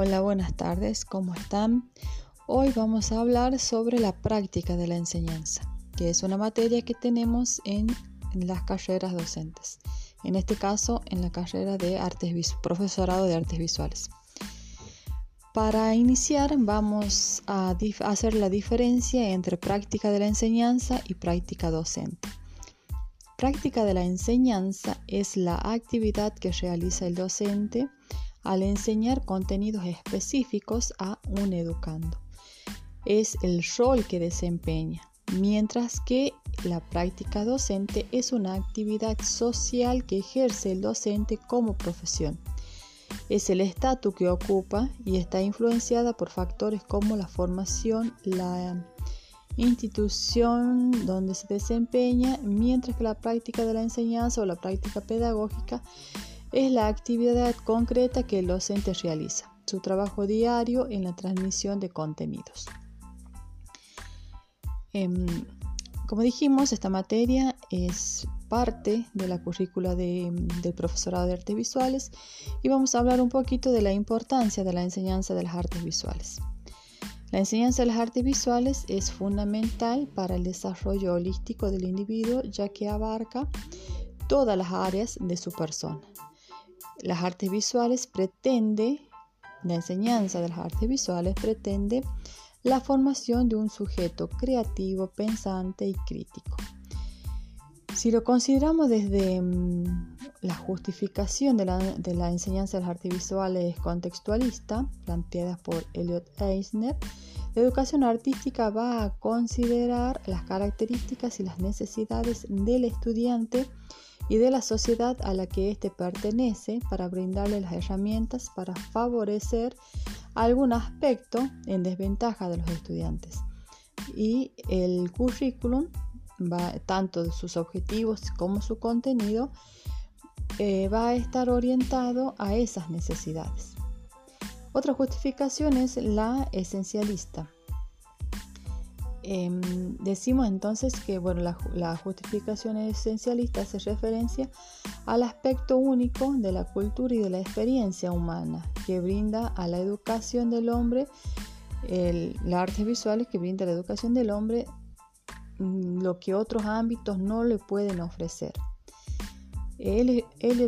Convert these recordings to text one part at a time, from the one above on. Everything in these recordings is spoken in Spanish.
Hola, buenas tardes, ¿cómo están? Hoy vamos a hablar sobre la práctica de la enseñanza, que es una materia que tenemos en, las carreras docentes. En este caso, en la carrera de artes profesorado de artes visuales. Para iniciar, vamos a hacer la diferencia entre práctica de la enseñanza y práctica docente. Práctica de la enseñanza es la actividad que realiza el docente al enseñar contenidos específicos a un educando. Es el rol que desempeña, mientras que la práctica docente es una actividad social que ejerce el docente como profesión. Es el estatus que ocupa y está influenciada por factores como la formación, la institución donde se desempeña, mientras que la práctica de la enseñanza o la práctica pedagógica es la actividad concreta que el docente realiza, su trabajo diario en la transmisión de contenidos. Em, como dijimos, esta materia es parte de la currícula del profesorado de artes visuales y vamos a hablar un poquito de la importancia de la enseñanza de las artes visuales. La enseñanza de las artes visuales es fundamental para el desarrollo holístico del individuo ya que abarca todas las áreas de su persona, las artes visuales pretende, la enseñanza de las artes visuales pretende la formación de un sujeto creativo, pensante y crítico. Si lo consideramos desde mm, la justificación de la, enseñanza de las artes visuales contextualista, planteada por Elliot Eisner, la educación artística va a considerar las características y las necesidades del estudiante y de la sociedad a la que éste pertenece para brindarle las herramientas para favorecer algún aspecto en desventaja de los estudiantes. Y el currículum, va, tanto sus objetivos como su contenido, eh, va a estar orientado a esas necesidades. Otra justificación es la esencialista. Em, decimos entonces que bueno, la, justificación esencialista hace referencia al aspecto único de la cultura y de la experiencia humana que brinda a la educación del hombre, las artes visuales que brinda la educación del hombre mm, lo que otros ámbitos no le pueden ofrecer. Él,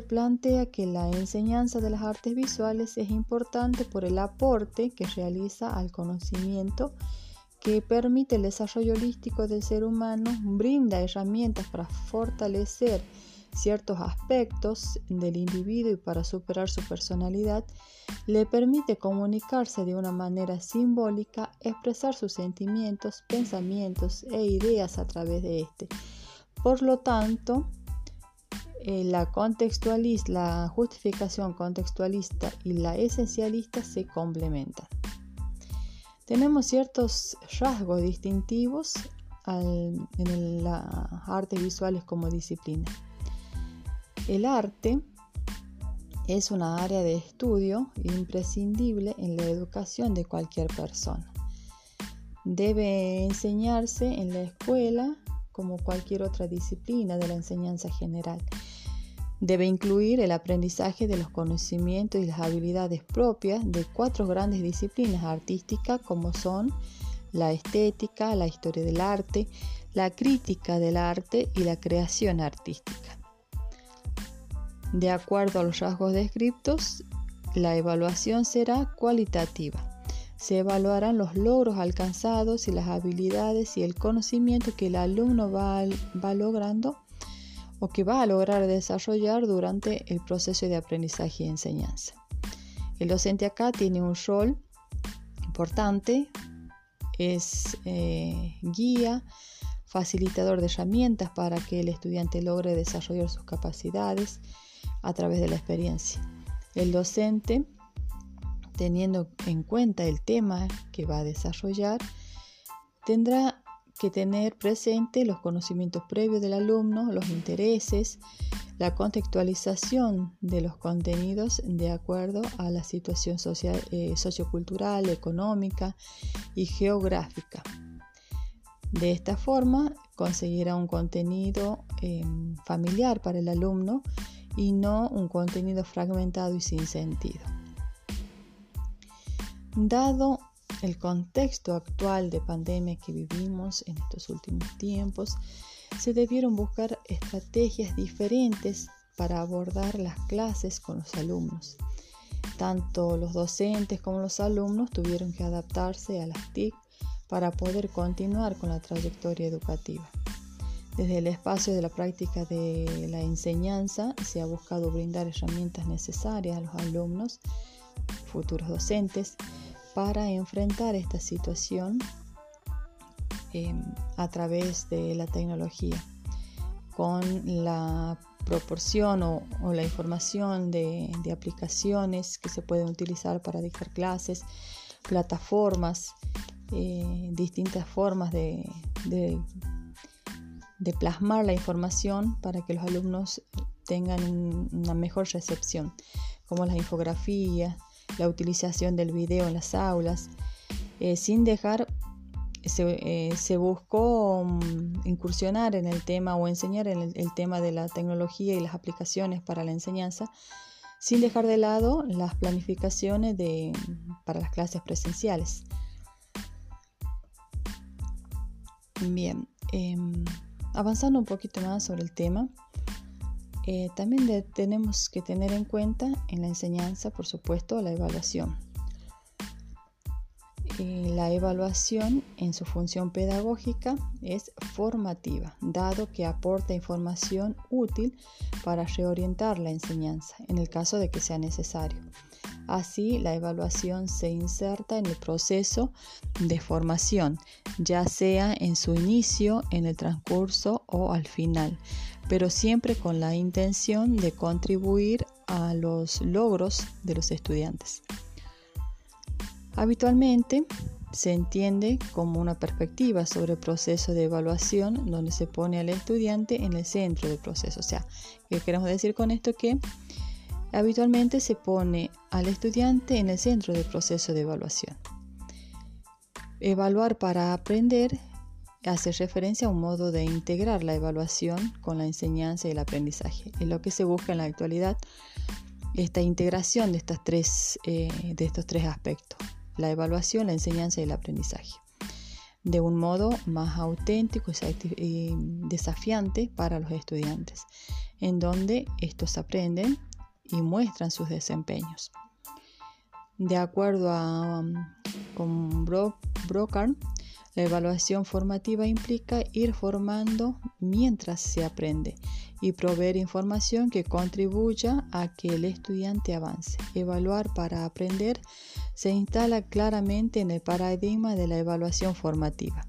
plantea que la enseñanza de las artes visuales es importante por el aporte que realiza al conocimiento que permite el desarrollo holístico del ser humano, brinda herramientas para fortalecer ciertos aspectos del individuo y para superar su personalidad, le permite comunicarse de una manera simbólica, expresar sus sentimientos, pensamientos e ideas a través de este. Por lo tanto, eh, la, la justificación contextualista y la esencialista se complementan. Tenemos ciertos rasgos distintivos en las artes visuales como disciplina. El arte es una área de estudio imprescindible en la educación de cualquier persona. Debe enseñarse en la escuela como cualquier otra disciplina de la enseñanza general Debe incluir el aprendizaje de los conocimientos y las habilidades propias de cuatro grandes disciplinas artísticas como son la estética, la historia del arte, la crítica del arte y la creación artística. De acuerdo a los rasgos descriptos, la evaluación será cualitativa. Se evaluarán los logros alcanzados y las habilidades y el conocimiento que el alumno va, va logrando o que va a lograr desarrollar durante el proceso de aprendizaje y enseñanza. El docente acá tiene un rol importante, es eh, guía, facilitador de herramientas para que el estudiante logre desarrollar sus capacidades a través de la experiencia. El docente, teniendo en cuenta el tema que va a desarrollar, tendrá que tener presente los conocimientos previos del alumno, los intereses, la contextualización de los contenidos de acuerdo a la situación social, eh, sociocultural, económica y geográfica. De esta forma conseguirá un contenido em, familiar para el alumno y no un contenido fragmentado y sin sentido. Dado el contexto actual de pandemia que vivimos en estos últimos tiempos, se debieron buscar estrategias diferentes para abordar las clases con los alumnos. Tanto los docentes como los alumnos tuvieron que adaptarse a las TIC para poder continuar con la trayectoria educativa. Desde el espacio de la práctica de la enseñanza se ha buscado brindar herramientas necesarias a los alumnos, futuros docentes, para enfrentar esta situación em, a través de la tecnología, con la proporción o, la información de, aplicaciones que se pueden utilizar para dictar clases, plataformas, eh, distintas formas de, de, plasmar la información para que los alumnos tengan una mejor recepción, como las infografías, la utilización del video en las aulas, eh, sin dejar, se, eh, buscó mm, incursionar en el tema o enseñar en el, tema de la tecnología y las aplicaciones para la enseñanza, sin dejar de lado las planificaciones de, para las clases presenciales. Bien, em, avanzando un poquito más sobre el tema, eh, también tenemos que tener en cuenta en la enseñanza, por supuesto, la evaluación. La evaluación en su función pedagógica es formativa, dado que aporta información útil para reorientar la enseñanza, en el caso de que sea necesario. Así, la evaluación se inserta en el proceso de formación, ya sea en su inicio, en el transcurso o al final, pero siempre con la intención de contribuir a los logros de los estudiantes. Habitualmente se entiende como una perspectiva sobre el proceso de evaluación donde se pone al estudiante en el centro del proceso. O sea, ¿qué queremos decir con esto? Que habitualmente se pone al estudiante en el centro del proceso de evaluación. Evaluar para aprender hace referencia a un modo de integrar la evaluación con la enseñanza y el aprendizaje. Es lo que se busca en la actualidad, esta integración de, estas tres, eh, de estos tres aspectos, la evaluación, la enseñanza y el aprendizaje, de un modo más auténtico y desafiante para los estudiantes, en donde estos aprenden y muestran sus desempeños. De acuerdo um, con la evaluación formativa implica ir formando mientras se aprende y proveer información que contribuya a que el estudiante avance. Evaluar para aprender se instala claramente en el paradigma de la evaluación formativa.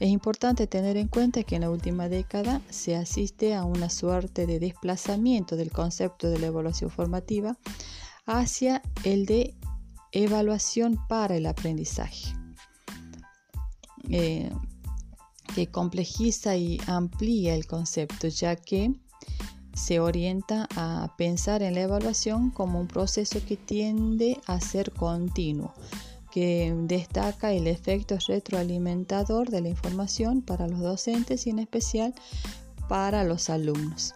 Es importante tener en cuenta que en la última década se asiste a una suerte de desplazamiento del concepto de la evaluación formativa hacia el de evaluación para el aprendizaje. Eh, que complejiza y amplía el concepto, ya que se orienta a pensar en la evaluación como un proceso que tiende a ser continuo, que destaca el efecto retroalimentador de la información para los docentes y en especial para los alumnos.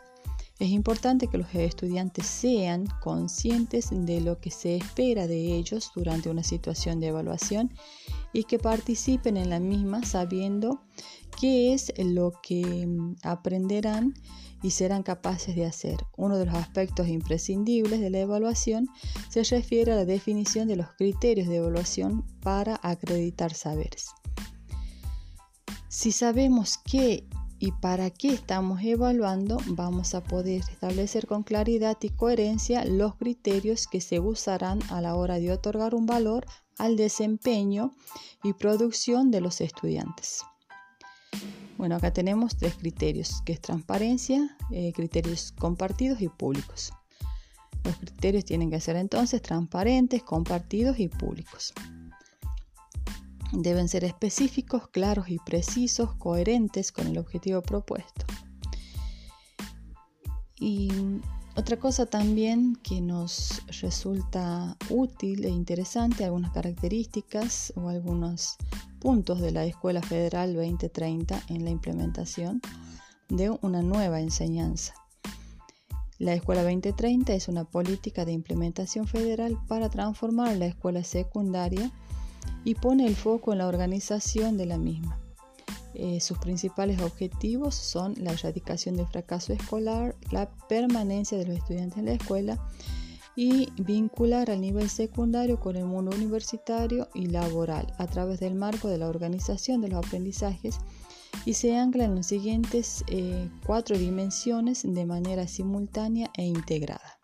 Es importante que los estudiantes sean conscientes de lo que se espera de ellos durante una situación de evaluación y que participen en la misma sabiendo qué es lo que mm, aprenderán y serán capaces de hacer. Uno de los aspectos imprescindibles de la evaluación se refiere a la definición de los criterios de evaluación para acreditar saberes. Si sabemos qué y para qué estamos evaluando, vamos a poder establecer con claridad y coherencia los criterios que se usarán a la hora de otorgar un valor al desempeño y producción de los estudiantes. Bueno, acá tenemos tres criterios, que es transparencia, eh, criterios compartidos y públicos. Los criterios tienen que ser entonces transparentes, compartidos y públicos. Deben ser específicos, claros y precisos, coherentes con el objetivo propuesto. Y otra cosa también que nos resulta útil e interesante, algunas características o algunos puntos de la Escuela Federal 2030 en la implementación de una nueva enseñanza. La Escuela 2030 es una política de implementación federal para transformar la escuela secundaria y pone el foco en la organización de la misma. Eh, sus principales objetivos son la erradicación del fracaso escolar, la permanencia de los estudiantes en la escuela y vincular al nivel secundario con el mundo universitario y laboral a través del marco de la organización de los aprendizajes y se ancla en las siguientes eh, cuatro dimensiones de manera simultánea e integrada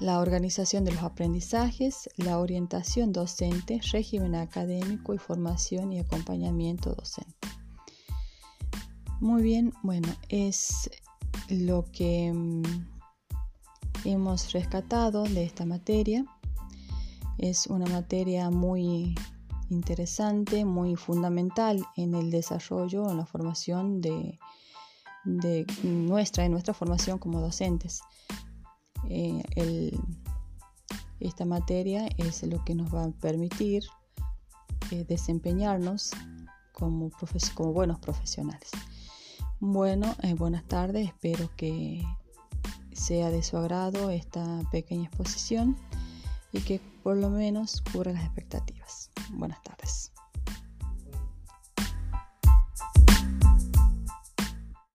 la organización de los aprendizajes, la orientación docente, régimen académico y formación y acompañamiento docente. Muy bien, bueno, es lo que mm, hemos rescatado de esta materia. Es una materia muy interesante, muy fundamental en el desarrollo, en la formación de, de nuestra, nuestra formación como docentes. Eh, esta materia es lo que nos va a permitir eh, desempeñarnos como, buenos profesionales. Bueno, eh, buenas tardes, espero que sea de su agrado esta pequeña exposición y que por lo menos cubra las expectativas. Buenas tardes.